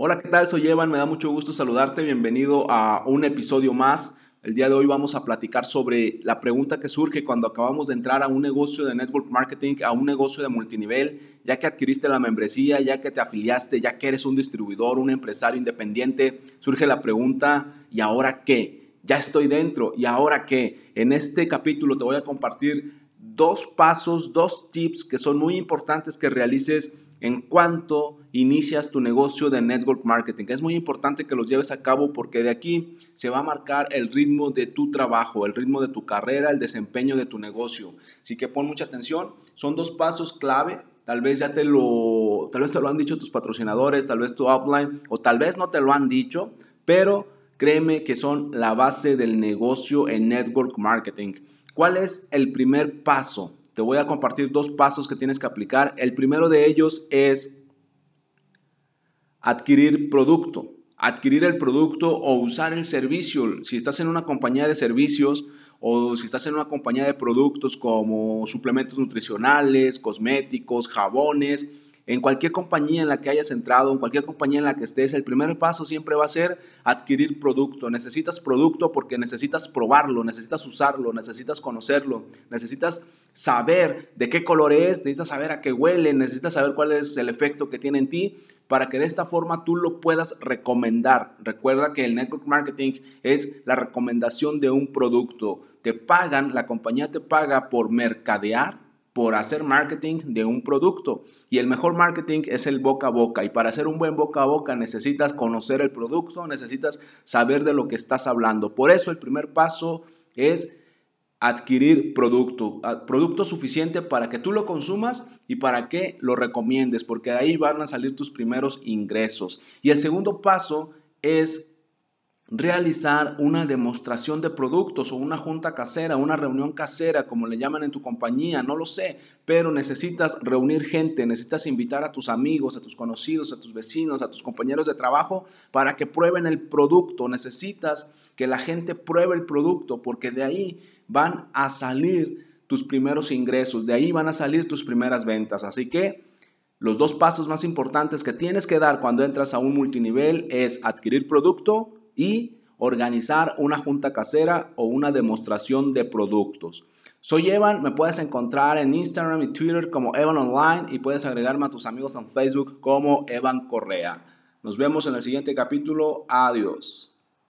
Hola, ¿qué tal? Soy Evan, me da mucho gusto saludarte, bienvenido a un episodio más. El día de hoy vamos a platicar sobre la pregunta que surge cuando acabamos de entrar a un negocio de network marketing, a un negocio de multinivel, ya que adquiriste la membresía, ya que te afiliaste, ya que eres un distribuidor, un empresario independiente, surge la pregunta, ¿y ahora qué? Ya estoy dentro, ¿y ahora qué? En este capítulo te voy a compartir dos pasos, dos tips que son muy importantes que realices en cuanto inicias tu negocio de network marketing. Es muy importante que los lleves a cabo porque de aquí se va a marcar el ritmo de tu trabajo, el ritmo de tu carrera, el desempeño de tu negocio. Así que pon mucha atención. Son dos pasos clave. Tal vez ya te lo, tal vez te lo han dicho tus patrocinadores, tal vez tu upline o tal vez no te lo han dicho, pero créeme que son la base del negocio en network marketing. ¿Cuál es el primer paso? Te voy a compartir dos pasos que tienes que aplicar. El primero de ellos es adquirir producto. Adquirir el producto o usar el servicio. Si estás en una compañía de servicios o si estás en una compañía de productos como suplementos nutricionales, cosméticos, jabones, en cualquier compañía en la que hayas entrado, en cualquier compañía en la que estés, el primer paso siempre va a ser adquirir producto. Necesitas producto porque necesitas probarlo, necesitas usarlo, necesitas conocerlo, necesitas saber de qué color es, necesitas saber a qué huele, necesitas saber cuál es el efecto que tiene en ti para que de esta forma tú lo puedas recomendar. Recuerda que el network marketing es la recomendación de un producto. Te pagan, la compañía te paga por mercadear por hacer marketing de un producto. Y el mejor marketing es el boca a boca. Y para hacer un buen boca a boca necesitas conocer el producto, necesitas saber de lo que estás hablando. Por eso el primer paso es adquirir producto, producto suficiente para que tú lo consumas y para que lo recomiendes, porque ahí van a salir tus primeros ingresos. Y el segundo paso es realizar una demostración de productos o una junta casera, una reunión casera, como le llaman en tu compañía, no lo sé, pero necesitas reunir gente, necesitas invitar a tus amigos, a tus conocidos, a tus vecinos, a tus compañeros de trabajo para que prueben el producto, necesitas que la gente pruebe el producto porque de ahí van a salir tus primeros ingresos, de ahí van a salir tus primeras ventas, así que los dos pasos más importantes que tienes que dar cuando entras a un multinivel es adquirir producto y organizar una junta casera o una demostración de productos. Soy Evan, me puedes encontrar en Instagram y Twitter como Evan Online y puedes agregarme a tus amigos en Facebook como Evan Correa. Nos vemos en el siguiente capítulo. Adiós.